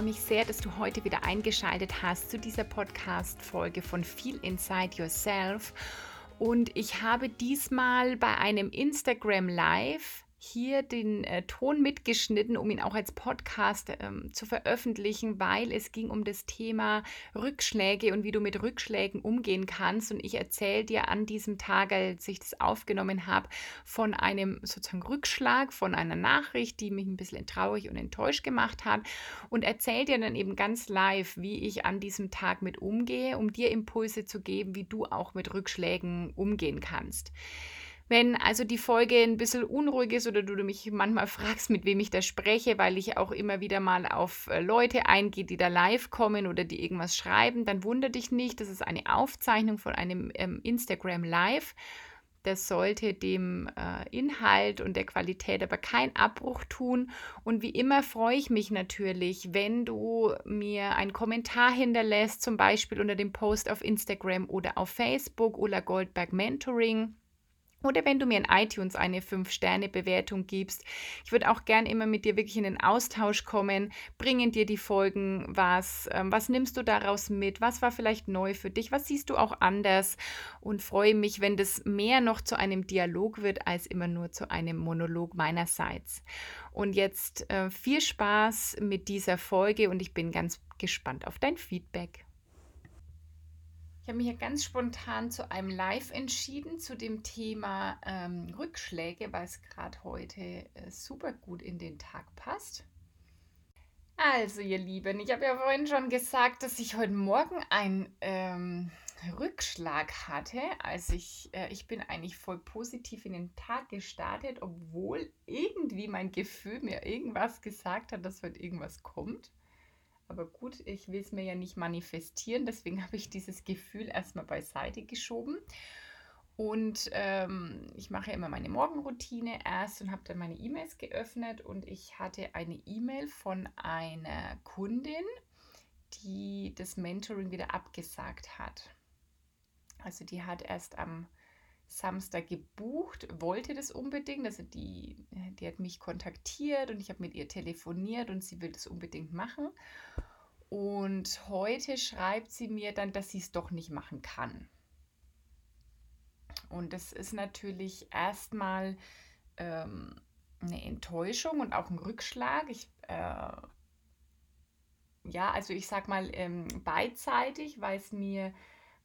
Freue mich sehr, dass du heute wieder eingeschaltet hast zu dieser Podcast-Folge von Feel Inside Yourself. Und ich habe diesmal bei einem Instagram Live hier den äh, Ton mitgeschnitten, um ihn auch als Podcast ähm, zu veröffentlichen, weil es ging um das Thema Rückschläge und wie du mit Rückschlägen umgehen kannst. Und ich erzähle dir an diesem Tag, als ich das aufgenommen habe, von einem sozusagen Rückschlag, von einer Nachricht, die mich ein bisschen traurig und enttäuscht gemacht hat. Und erzähle dir dann eben ganz live, wie ich an diesem Tag mit umgehe, um dir Impulse zu geben, wie du auch mit Rückschlägen umgehen kannst. Wenn also die Folge ein bisschen unruhig ist oder du mich manchmal fragst, mit wem ich da spreche, weil ich auch immer wieder mal auf äh, Leute eingehe, die da live kommen oder die irgendwas schreiben, dann wundere dich nicht. Das ist eine Aufzeichnung von einem ähm, Instagram Live. Das sollte dem äh, Inhalt und der Qualität aber keinen Abbruch tun. Und wie immer freue ich mich natürlich, wenn du mir einen Kommentar hinterlässt, zum Beispiel unter dem Post auf Instagram oder auf Facebook, Ulla Goldberg Mentoring. Oder wenn du mir in iTunes eine 5-Sterne-Bewertung gibst. Ich würde auch gern immer mit dir wirklich in den Austausch kommen. Bringen dir die Folgen was? Ähm, was nimmst du daraus mit? Was war vielleicht neu für dich? Was siehst du auch anders? Und freue mich, wenn das mehr noch zu einem Dialog wird, als immer nur zu einem Monolog meinerseits. Und jetzt äh, viel Spaß mit dieser Folge und ich bin ganz gespannt auf dein Feedback. Habe mich ja ganz spontan zu einem Live entschieden zu dem Thema ähm, Rückschläge, weil es gerade heute äh, super gut in den Tag passt. Also, ihr Lieben, ich habe ja vorhin schon gesagt, dass ich heute Morgen einen ähm, Rückschlag hatte. Also ich, äh, ich bin eigentlich voll positiv in den Tag gestartet, obwohl irgendwie mein Gefühl mir irgendwas gesagt hat, dass heute irgendwas kommt. Aber gut, ich will es mir ja nicht manifestieren, deswegen habe ich dieses Gefühl erstmal beiseite geschoben. Und ähm, ich mache immer meine Morgenroutine erst und habe dann meine E-Mails geöffnet und ich hatte eine E-Mail von einer Kundin, die das Mentoring wieder abgesagt hat. Also die hat erst am Samstag gebucht, wollte das unbedingt. Also die, die hat mich kontaktiert und ich habe mit ihr telefoniert und sie will das unbedingt machen. Und heute schreibt sie mir dann, dass sie es doch nicht machen kann. Und das ist natürlich erstmal ähm, eine Enttäuschung und auch ein Rückschlag. Ich, äh, ja, also ich sag mal ähm, beidseitig, weil es mir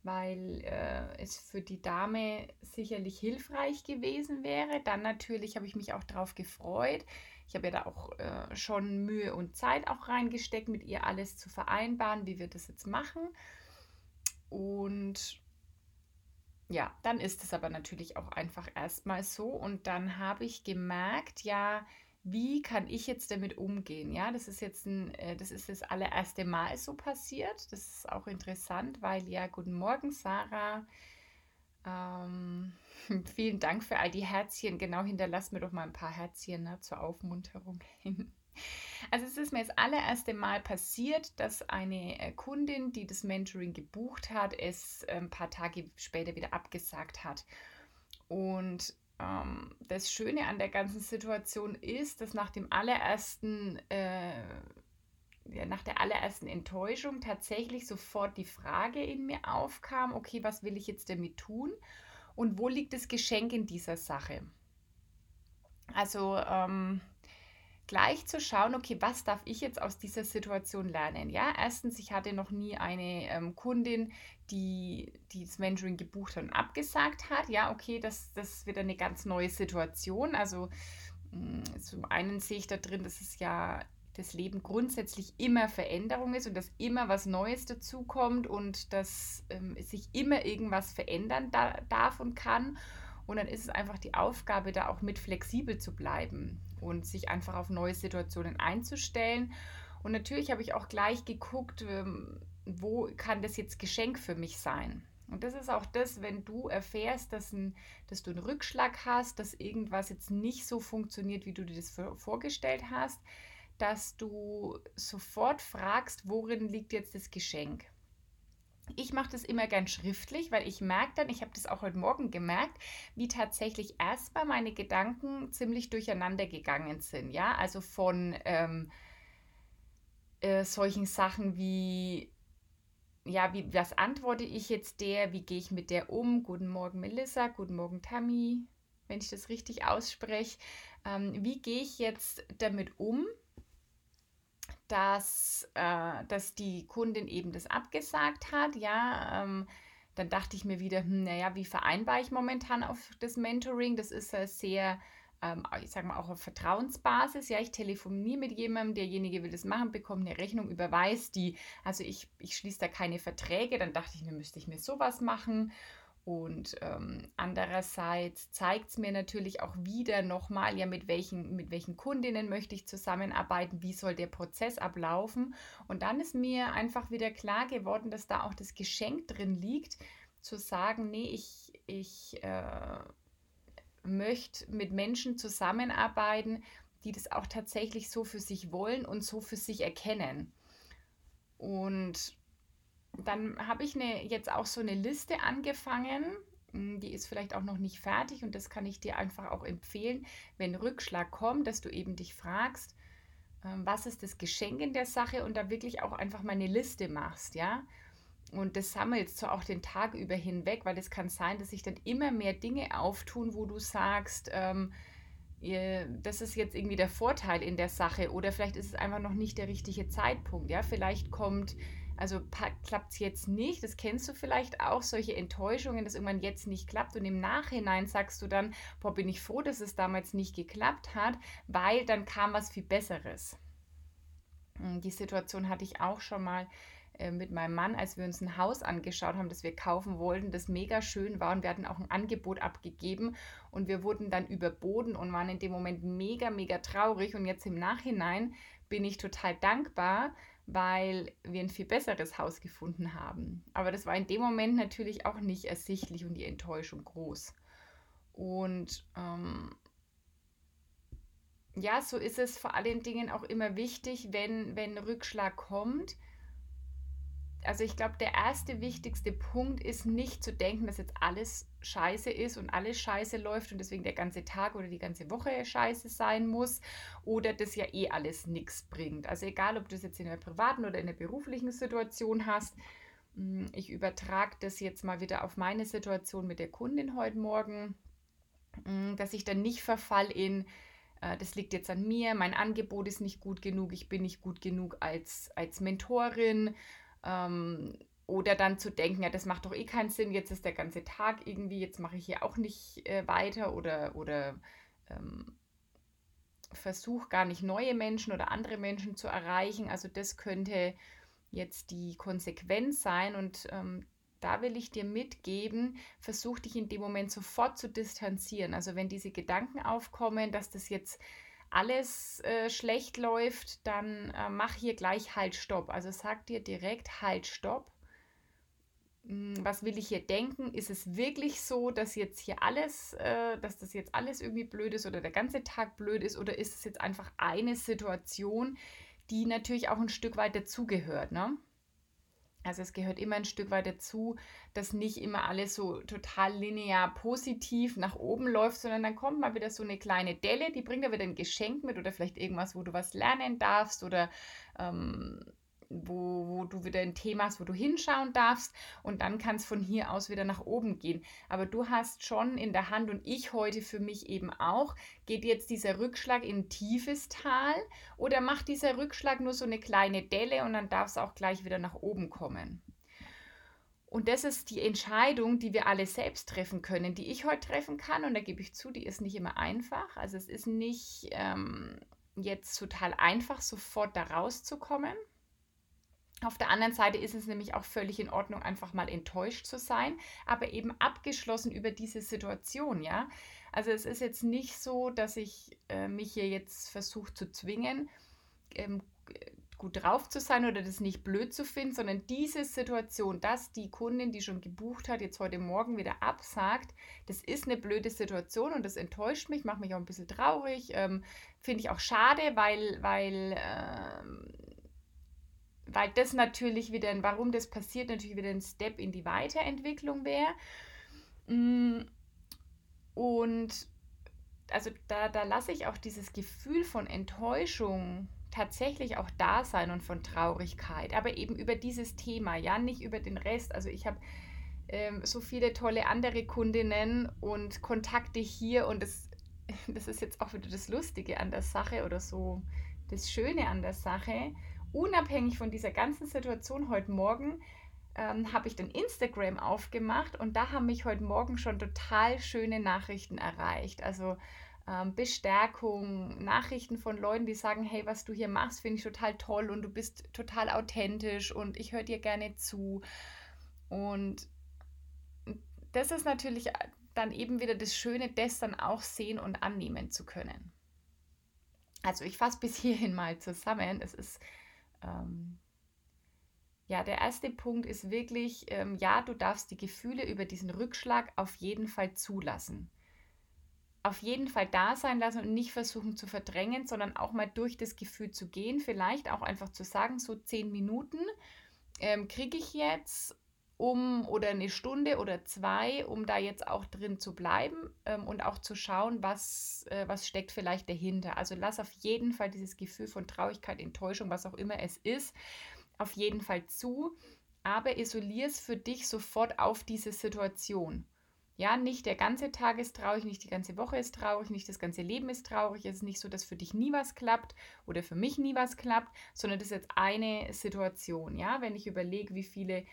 weil äh, es für die Dame sicherlich hilfreich gewesen wäre. Dann natürlich habe ich mich auch darauf gefreut. Ich habe ja da auch äh, schon Mühe und Zeit auch reingesteckt, mit ihr alles zu vereinbaren, wie wir das jetzt machen. Und ja, dann ist es aber natürlich auch einfach erstmal so. Und dann habe ich gemerkt, ja, wie kann ich jetzt damit umgehen? Ja, das ist jetzt ein, äh, das ist das allererste Mal so passiert. Das ist auch interessant, weil ja, guten Morgen, Sarah. Ähm, vielen Dank für all die Herzchen. Genau, hinterlass mir doch mal ein paar Herzchen ne, zur Aufmunterung hin. Also es ist mir das allererste Mal passiert, dass eine äh, Kundin, die das Mentoring gebucht hat, es äh, ein paar Tage später wieder abgesagt hat. Und ähm, das Schöne an der ganzen Situation ist, dass nach dem allerersten, äh, ja, nach der allerersten Enttäuschung tatsächlich sofort die Frage in mir aufkam, okay, was will ich jetzt damit tun und wo liegt das Geschenk in dieser Sache? Also ähm, gleich zu schauen, okay, was darf ich jetzt aus dieser Situation lernen? Ja, erstens, ich hatte noch nie eine ähm, Kundin, die, die das Mentoring gebucht hat und abgesagt hat. Ja, okay, das, das ist eine ganz neue Situation. Also mh, mm, zum einen sehe ich da drin, dass es ja das Leben grundsätzlich immer Veränderung ist und dass immer was Neues dazukommt und dass ähm, sich immer irgendwas verändern da, darf und kann. Und dann ist es einfach die Aufgabe, da auch mit flexibel zu bleiben und sich einfach auf neue Situationen einzustellen Und natürlich habe ich auch gleich geguckt, ähm, wo kann das jetzt Geschenk für mich sein. Und das ist auch das, wenn du erfährst, dass, ein, dass du einen Rückschlag hast, dass irgendwas jetzt nicht so funktioniert, wie du dir das vorgestellt hast, dass du sofort fragst, worin liegt jetzt das Geschenk. Ich mache das immer gern schriftlich, weil ich merke dann, ich habe das auch heute Morgen gemerkt, wie tatsächlich erstmal meine Gedanken ziemlich durcheinander gegangen sind. Ja, also von ähm, äh, solchen Sachen wie, ja, wie, was antworte ich jetzt der, wie gehe ich mit der um? Guten Morgen Melissa, guten Morgen Tammy, wenn ich das richtig ausspreche. Ähm, wie gehe ich jetzt damit um? Dass, äh, dass die Kundin eben das abgesagt hat. Ja, ähm, dann dachte ich mir wieder, hm, naja, wie vereinbare ich momentan auf das Mentoring? Das ist äh, sehr, ähm, ich sage mal, auch auf Vertrauensbasis. Ja, ich telefoniere mit jemandem, derjenige will das machen, bekommt eine Rechnung, überweist die. Also ich, ich schließe da keine Verträge. Dann dachte ich mir, müsste ich mir sowas machen. Und ähm, andererseits zeigt es mir natürlich auch wieder nochmal, ja, mit welchen, mit welchen Kundinnen möchte ich zusammenarbeiten, wie soll der Prozess ablaufen. Und dann ist mir einfach wieder klar geworden, dass da auch das Geschenk drin liegt, zu sagen, nee, ich, ich äh, möchte mit Menschen zusammenarbeiten, die das auch tatsächlich so für sich wollen und so für sich erkennen. Und dann habe ich eine, jetzt auch so eine Liste angefangen. Hm, die ist vielleicht auch noch nicht fertig und das kann ich dir einfach auch empfehlen, wenn Rückschlag kommt, dass du eben dich fragst, ähm, was ist das Geschenk in der Sache und da wirklich auch einfach mal eine Liste machst, ja. Und das sammelst du auch den Tag über hinweg, weil es kann sein, dass sich dann immer mehr Dinge auftun, wo du sagst, ähm, das ist jetzt irgendwie der Vorteil in der Sache oder vielleicht ist es einfach noch nicht der richtige Zeitpunkt. Ja, vielleicht kommt also klappt es jetzt nicht, das kennst du vielleicht auch, solche Enttäuschungen, dass irgendwann jetzt nicht klappt und im Nachhinein sagst du dann, boah, bin ich froh, dass es damals nicht geklappt hat, weil dann kam was viel Besseres. Hm, die Situation hatte ich auch schon mal äh, mit meinem Mann, als wir uns ein Haus angeschaut haben, das wir kaufen wollten, das mega schön war und wir hatten auch ein Angebot abgegeben und wir wurden dann überboten und waren in dem Moment mega, mega traurig und jetzt im Nachhinein bin ich total dankbar, weil wir ein viel besseres Haus gefunden haben. Aber das war in dem Moment natürlich auch nicht ersichtlich und die Enttäuschung groß. Und ähm, ja, so ist es vor allen Dingen auch immer wichtig, wenn, wenn Rückschlag kommt, also ich glaube, der erste wichtigste Punkt ist nicht zu denken, dass jetzt alles scheiße ist und alles scheiße läuft und deswegen der ganze Tag oder die ganze Woche scheiße sein muss oder das ja eh alles nichts bringt. Also egal, ob du es jetzt in der privaten oder in der beruflichen Situation hast, hm, ich übertrage das jetzt mal wieder auf meine Situation mit der Kundin heute Morgen, hm, dass ich dann nicht verfall in, äh, das liegt jetzt an mir, mein Angebot ist nicht gut genug, ich bin nicht gut genug als, als Mentorin ähm, oder dann zu denken, ja, das macht doch eh keinen Sinn, jetzt ist der ganze Tag irgendwie, jetzt mache ich hier auch nicht äh, weiter oder, oder ähm, versuche gar nicht neue Menschen oder andere Menschen zu erreichen. Also das könnte jetzt die Konsequenz sein und ähm, da will ich dir mitgeben, versuch dich in dem Moment sofort zu distanzieren. Also wenn diese Gedanken aufkommen, dass das jetzt alles äh, schlecht läuft, dann äh, mach hier gleich Halt, Stopp. Also sag dir direkt Halt, Stopp. Hm, was will ich hier denken? Ist es wirklich so, dass jetzt hier alles, äh, dass das jetzt alles irgendwie blöd ist oder der ganze Tag blöd ist oder ist es jetzt einfach eine Situation, die natürlich auch ein Stück weit dazugehört, ne? Also es gehört immer ein Stück weit dazu, dass nicht immer alles so total linear positiv nach oben läuft, sondern dann kommt mal wieder so eine kleine Delle, die bringt dir wieder ein Geschenk mit oder vielleicht irgendwas, wo du was lernen darfst oder ähm, wo, wo du wieder ein Thema hast, wo du hinschauen darfst und dann kann es von hier aus wieder nach oben gehen. Aber du hast schon in der Hand und ich heute für mich eben auch, geht jetzt dieser Rückschlag in ein tiefes Tal oder macht dieser Rückschlag nur so eine kleine Delle und dann darf es auch gleich wieder nach oben kommen. Und das ist die Entscheidung, die wir alle selbst treffen können, die ich heute treffen kann. Und da gebe ich zu, die ist nicht immer einfach. Also es ist nicht ähm, jetzt total einfach, sofort da rauszukommen. Auf der anderen Seite ist es nämlich auch völlig in Ordnung, einfach mal enttäuscht zu sein, aber eben abgeschlossen über diese Situation, ja. Also es ist jetzt nicht so, dass ich äh, mich hier jetzt versuche zu zwingen, ähm, gut drauf zu sein oder das nicht blöd zu finden, sondern diese Situation, dass die Kundin, die schon gebucht hat, jetzt heute Morgen wieder absagt, das ist eine blöde Situation und das enttäuscht mich, macht mich auch ein bisschen traurig, ähm, finde ich auch schade, weil, weil, ähm, weil das natürlich wieder, warum das passiert, natürlich wieder ein Step in die Weiterentwicklung wäre. Mm, und also da, da lasse ich auch dieses Gefühl von Enttäuschung tatsächlich auch da sein und von Traurigkeit, aber eben über dieses Thema, ja, nicht über den Rest. Also ich habe ähm, so viele tolle andere Kundinnen und Kontakte hier und das, das ist jetzt auch wieder das Lustige an der Sache oder so das Schöne an der Sache. Unabhängig von dieser ganzen Situation heute Morgen ähm, habe ich dann Instagram aufgemacht und da haben mich heute Morgen schon total schöne Nachrichten erreicht. Also ähm, Bestärkung, Nachrichten von Leuten, die sagen, hey, was du hier machst, finde ich total toll und du bist total authentisch und ich höre dir gerne zu. Und das ist natürlich dann eben wieder das Schöne, das dann auch sehen und annehmen zu können. Also ich fasse bis hierhin mal zusammen. Es ist, ähm, ja, der erste Punkt ist wirklich, ähm, ja, du darfst die Gefühle über diesen Rückschlag auf jeden Fall zulassen auf jeden Fall da sein lassen und nicht versuchen zu verdrängen, sondern auch mal durch das Gefühl zu gehen. Vielleicht auch einfach zu sagen, so zehn Minuten ähm, kriege ich jetzt um oder eine Stunde oder zwei, um da jetzt auch drin zu bleiben ähm, und auch zu schauen, was, äh, was steckt vielleicht dahinter. Also lass auf jeden Fall dieses Gefühl von Traurigkeit, Enttäuschung, was auch immer es ist, auf jeden Fall zu, aber isolier es für dich sofort auf diese Situation. Ja, nicht der ganze Tag ist traurig, nicht die ganze Woche ist traurig, nicht das ganze Leben ist traurig. Es ist nicht so, dass für dich nie was klappt oder für mich nie was klappt, sondern das ist jetzt eine Situation. Ja, wenn ich überlege, wie viele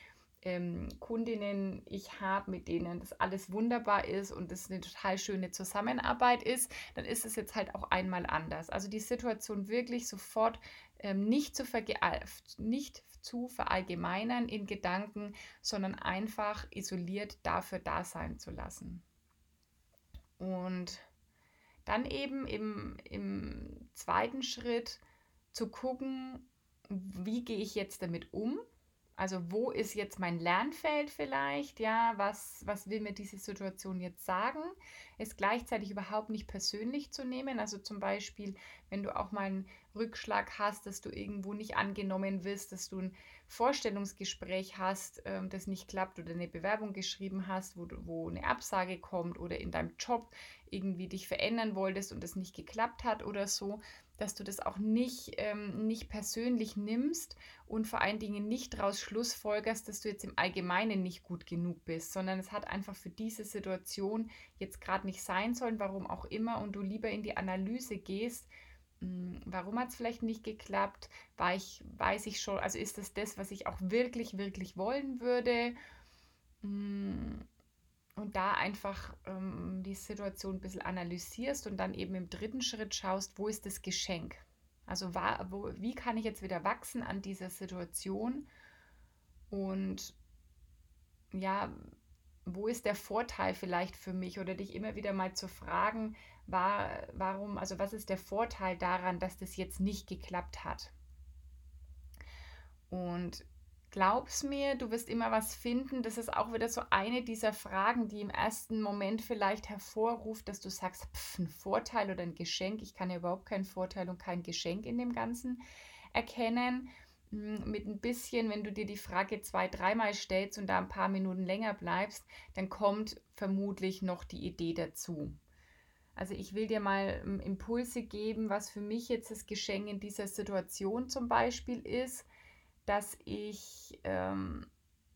ähm, Kundinnen ich habe, mit denen das alles wunderbar ist und das eine total schöne Zusammenarbeit ist, dann ist es jetzt halt auch einmal anders. Also die Situation wirklich sofort ähm, nicht, zu nicht zu verallgemeinern in Gedanken, sondern einfach isoliert dafür da sein zu lassen. Und dann eben im, im zweiten Schritt zu gucken, wie gehe ich jetzt damit um? Also wo ist jetzt mein Lernfeld vielleicht? Ja, was, was will mir diese Situation jetzt sagen? Es gleichzeitig überhaupt nicht persönlich zu nehmen. Also zum Beispiel, wenn du auch mal einen Rückschlag hast, dass du irgendwo nicht angenommen wirst, dass du ein Vorstellungsgespräch hast, ähm, das nicht klappt oder eine Bewerbung geschrieben hast, wo, du, wo eine Absage kommt oder in deinem Job irgendwie dich verändern wolltest und es nicht geklappt hat oder so, dass du das auch nicht, ähm, nicht persönlich nimmst und vor allen Dingen nicht daraus schlussfolgerst, dass du jetzt im Allgemeinen nicht gut genug bist, sondern es hat einfach für diese Situation jetzt gerade nicht sein sollen, warum auch immer, und du lieber in die Analyse gehst, hm, warum hat es vielleicht nicht geklappt, War ich, weiß ich schon, also ist das das, was ich auch wirklich, wirklich wollen würde, hm, und da einfach ähm, die Situation ein bisschen analysierst und dann eben im dritten Schritt schaust, wo ist das Geschenk? Also war, wo, wie kann ich jetzt wieder wachsen an dieser Situation? Und ja, wo ist der Vorteil vielleicht für mich? Oder dich immer wieder mal zu fragen, war, warum, also was ist der Vorteil daran, dass das jetzt nicht geklappt hat? Und Glaub's mir, du wirst immer was finden. Das ist auch wieder so eine dieser Fragen, die im ersten Moment vielleicht hervorruft, dass du sagst, pff, ein Vorteil oder ein Geschenk. Ich kann ja überhaupt keinen Vorteil und kein Geschenk in dem Ganzen erkennen. Hm, mit ein bisschen, wenn du dir die Frage zwei, dreimal stellst und da ein paar Minuten länger bleibst, dann kommt vermutlich noch die Idee dazu. Also ich will dir mal hm, Impulse geben, was für mich jetzt das Geschenk in dieser Situation zum Beispiel ist dass ich ähm,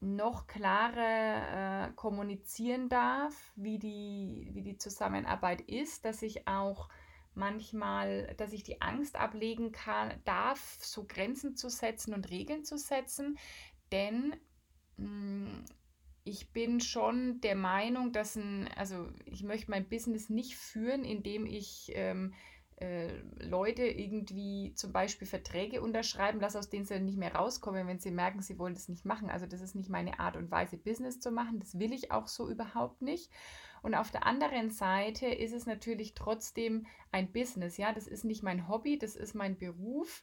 noch klarer äh, kommunizieren darf, wie die, wie die Zusammenarbeit ist, dass ich auch manchmal, dass ich die Angst ablegen kann, darf, so Grenzen zu setzen und Regeln zu setzen, denn mh, hm, ich bin schon der Meinung, dass ein, also ich möchte mein Business nicht führen, indem ich ähm, äh, Leute irgendwie zum Beispiel Verträge unterschreiben lassen, aus denen sie nicht mehr rauskommen, wenn sie merken, sie wollen das nicht machen. Also das ist nicht meine Art und Weise, Business zu machen. Das will ich auch so überhaupt nicht. Und auf der anderen Seite ist es natürlich trotzdem ein Business. Ja, das ist nicht mein Hobby, das ist mein Beruf.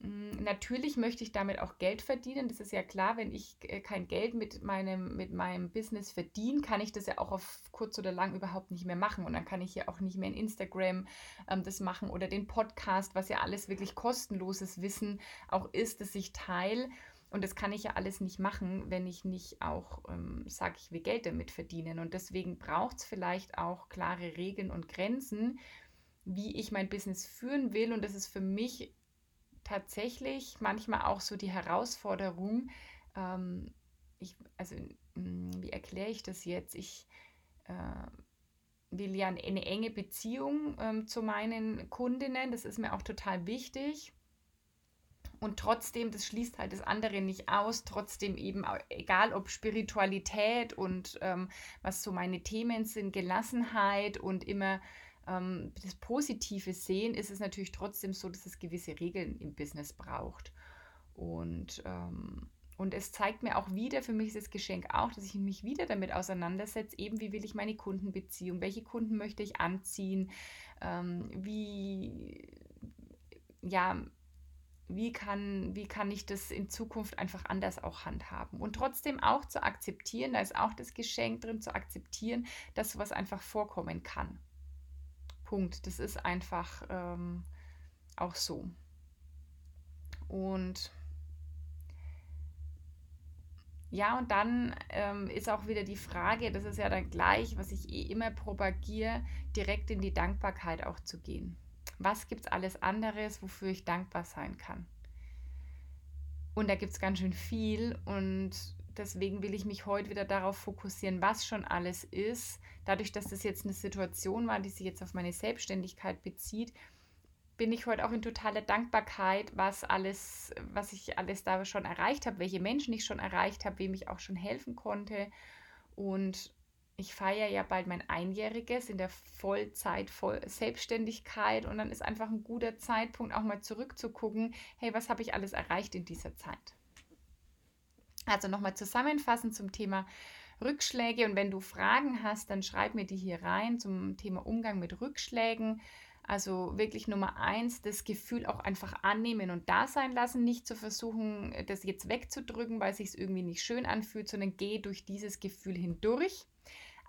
Hm, natürlich möchte ich damit auch Geld verdienen. Das ist ja klar, wenn ich äh, kein Geld mit meinem, mit meinem Business verdiene, kann ich das ja auch auf kurz oder lang überhaupt nicht mehr machen. Und dann kann ich ja auch nicht mehr in Instagram ähm, das machen oder den Podcast, was ja alles wirklich kostenloses Wissen auch ist, das ich teile. Und das kann ich ja alles nicht machen, wenn ich nicht auch, ähm, sage ich, will Geld damit verdienen. Und deswegen braucht es vielleicht auch klare Regeln und Grenzen, wie ich mein Business führen will. Und das ist für mich tatsächlich manchmal auch so die Herausforderung, ähm, ich, also hm, wie erkläre ich das jetzt? Ich äh, will ja eine, eine enge Beziehung ähm, zu meinen Kundinnen, das ist mir auch total wichtig. Und trotzdem, das schließt halt das andere nicht aus, trotzdem eben, egal ob Spiritualität und ähm, was so meine Themen sind, Gelassenheit und immer ähm, das Positive sehen, ist es natürlich trotzdem so, dass es gewisse Regeln im Business braucht. Und, ähm, und es zeigt mir auch wieder, für mich ist das Geschenk auch, dass ich mich wieder damit auseinandersetze, eben wie will ich meine Kundenbeziehung, welche Kunden möchte ich anziehen, ähm, wie, ja, wie kann, wie kann ich das in Zukunft einfach anders auch handhaben. Und trotzdem auch zu akzeptieren, da ist auch das Geschenk drin, zu akzeptieren, dass sowas einfach vorkommen kann. Punkt. Das ist einfach ähm, auch so. Und ja, und dann ähm, ist auch wieder die Frage, das ist ja dann gleich, was ich eh immer propagiere, direkt in die Dankbarkeit auch zu gehen. Was gibt es alles anderes, wofür ich dankbar sein kann? Und da gibt es ganz schön viel und Deswegen will ich mich heute wieder darauf fokussieren, was schon alles ist. Dadurch, dass das jetzt eine Situation war, die sich jetzt auf meine Selbstständigkeit bezieht, bin ich heute auch in totaler Dankbarkeit, was alles, was ich alles da schon erreicht habe, welche Menschen ich schon erreicht habe, wem ich auch schon helfen konnte. Und ich feiere ja bald mein Einjähriges in der Vollzeit, Voll Selbstständigkeit und dann ist einfach ein guter Zeitpunkt, auch mal zurückzugucken, hey, was habe ich alles erreicht in dieser Zeit? Also nochmal zusammenfassend zum Thema Rückschläge. Und wenn du Fragen hast, dann schreib mir die hier rein zum Thema Umgang mit Rückschlägen. Also wirklich Nummer eins, das Gefühl auch einfach annehmen und da sein lassen, nicht zu versuchen, das jetzt wegzudrücken, weil es sich irgendwie nicht schön anfühlt, sondern geh durch dieses Gefühl hindurch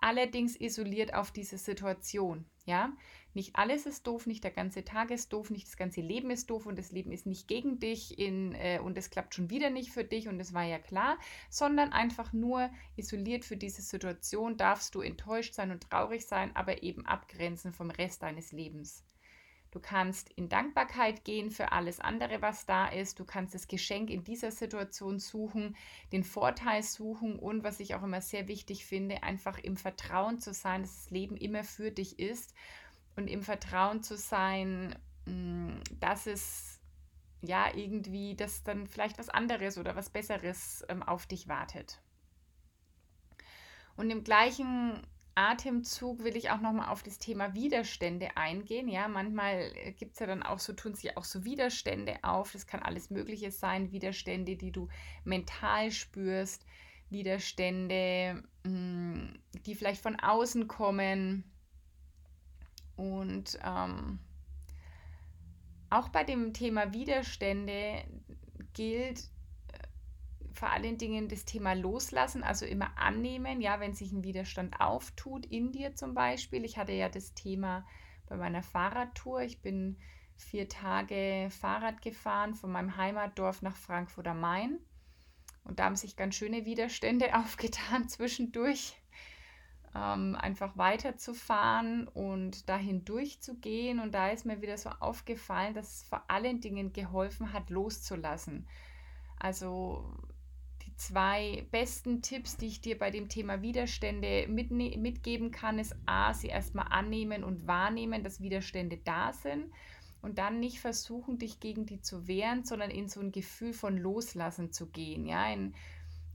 allerdings isoliert auf diese Situation. Ja, nicht alles ist doof, nicht der ganze Tag ist doof, nicht das ganze Leben ist doof und das Leben ist nicht gegen dich in, äh, und es klappt schon wieder nicht für dich und das war ja klar, sondern einfach nur isoliert für diese Situation darfst du enttäuscht sein und traurig sein, aber eben abgrenzen vom Rest deines Lebens. Du kannst in Dankbarkeit gehen für alles andere, was da ist. Du kannst das Geschenk in dieser Situation suchen, den Vorteil suchen und, was ich auch immer sehr wichtig finde, einfach im Vertrauen zu sein, dass das Leben immer für dich ist und im Vertrauen zu sein, mm, dass es ja irgendwie, dass dann vielleicht was anderes oder was Besseres ähm, auf dich wartet. Und im gleichen Atemzug will ich auch nochmal auf das Thema Widerstände eingehen. Ja, manchmal äh, gibt es ja dann auch so, tun sich auch so Widerstände auf. Das kann alles Mögliche sein. Widerstände, die du mental spürst. Widerstände, hm, die vielleicht von außen kommen. Und ähm, auch bei dem Thema Widerstände gilt, vor allen Dingen das Thema Loslassen, also immer annehmen, ja, wenn sich ein Widerstand auftut, in dir zum Beispiel. Ich hatte ja das Thema bei meiner Fahrradtour. Ich bin vier Tage Fahrrad gefahren von meinem Heimatdorf nach Frankfurt am Main. Und da haben sich ganz schöne Widerstände aufgetan zwischendurch. Ähm, einfach weiterzufahren und dahin durchzugehen. Und da ist mir wieder so aufgefallen, dass es vor allen Dingen geholfen hat, loszulassen. Also zwei besten Tipps, die ich dir bei dem Thema Widerstände mitgeben kann, ist A, sie erstmal annehmen und wahrnehmen, dass Widerstände da sind und dann nicht versuchen, dich gegen die zu wehren, sondern in so ein Gefühl von Loslassen zu gehen, ja, in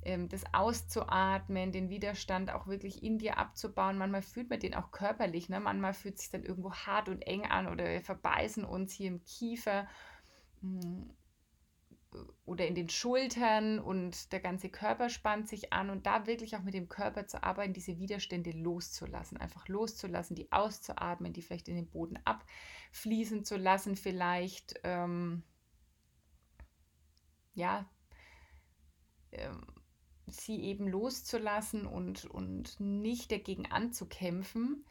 ähm, das auszuatmen, den Widerstand auch wirklich in dir abzubauen. Manchmal fühlt man den auch körperlich, ne? manchmal fühlt sich dann irgendwo hart und eng an oder wir verbeißen uns hier im Kiefer. Oder in den Schultern und der ganze Körper spannt sich an und da wirklich auch mit dem Körper zu arbeiten, diese Widerstände loszulassen, einfach loszulassen, die auszuatmen, die vielleicht in den Boden abfließen zu lassen, vielleicht ähm, ja, ähm, sie eben loszulassen und, und nicht dagegen anzukämpfen.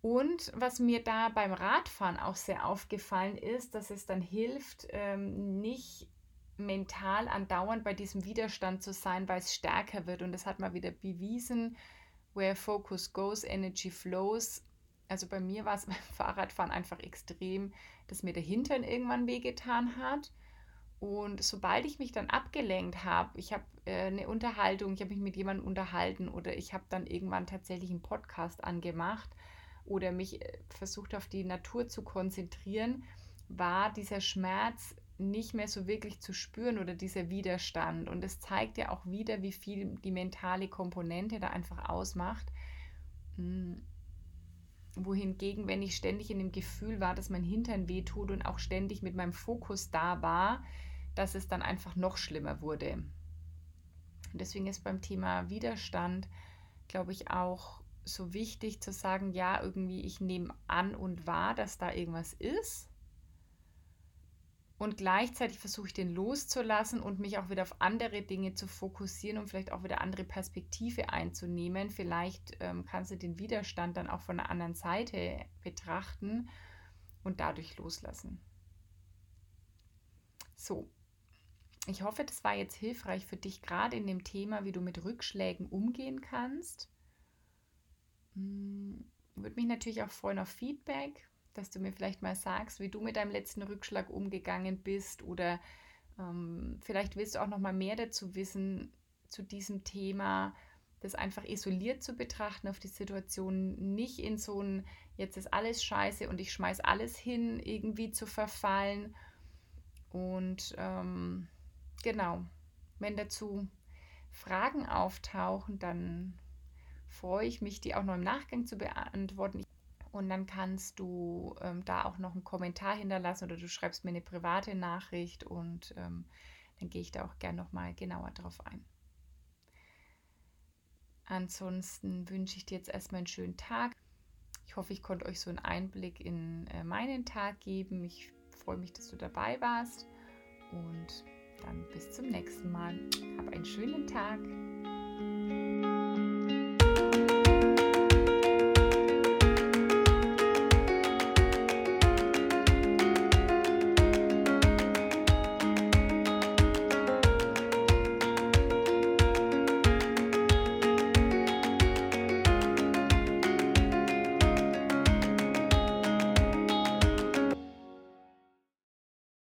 Und was mir da beim Radfahren auch sehr aufgefallen ist, dass es dann hilft, ähm, nicht mental andauernd bei diesem Widerstand zu sein, weil es stärker wird. Und das hat mal wieder bewiesen, where focus goes, energy flows. Also bei mir war es beim Fahrradfahren einfach extrem, dass mir der Hintern irgendwann wehgetan hat. Und sobald ich mich dann abgelenkt habe, ich habe äh, eine Unterhaltung, ich habe mich mit jemandem unterhalten oder ich habe dann irgendwann tatsächlich einen Podcast angemacht oder mich äh, versucht auf die Natur zu konzentrieren, war dieser Schmerz nicht mehr so wirklich zu spüren oder dieser Widerstand. Und es zeigt ja auch wieder, wie viel die mentale Komponente da einfach ausmacht. Hm. Wohingegen, wenn ich ständig in dem Gefühl war, dass mein Hintern wehtut und auch ständig mit meinem Fokus da war, dass es dann einfach noch schlimmer wurde. Und deswegen ist beim Thema Widerstand, glaube ich, auch so wichtig zu sagen, ja, irgendwie, ich nehme an und wahr, dass da irgendwas ist. Und gleichzeitig versuche ich den loszulassen und mich auch wieder auf andere Dinge zu fokussieren und vielleicht auch wieder andere Perspektive einzunehmen. Vielleicht ähm, kannst du den Widerstand dann auch von einer anderen Seite betrachten und dadurch loslassen. So, ich hoffe, das war jetzt hilfreich für dich, gerade in dem Thema, wie du mit Rückschlägen umgehen kannst. Hm, würde mich natürlich auch freuen auf Feedback, dass du mir vielleicht mal sagst, wie du mit deinem letzten Rückschlag umgegangen bist oder ähm, vielleicht willst du auch noch mal mehr dazu wissen zu diesem Thema, das einfach isoliert zu betrachten auf die Situation, nicht in so ein jetzt ist alles scheiße und ich schmeiß alles hin irgendwie zu verfallen. Und ähm, genau, wenn dazu Fragen auftauchen, dann freue ich mich, die auch noch im Nachgang zu beantworten. Und dann kannst du ähm, da auch noch einen Kommentar hinterlassen oder du schreibst mir eine private Nachricht und ähm, dann gehe ich da auch gerne nochmal genauer drauf ein. Ansonsten wünsche ich dir jetzt erstmal einen schönen Tag. Ich hoffe, ich konnte euch so einen Einblick in äh, meinen Tag geben. Ich freue mich, dass du dabei warst und dann bis zum nächsten Mal. Hab einen schönen Tag.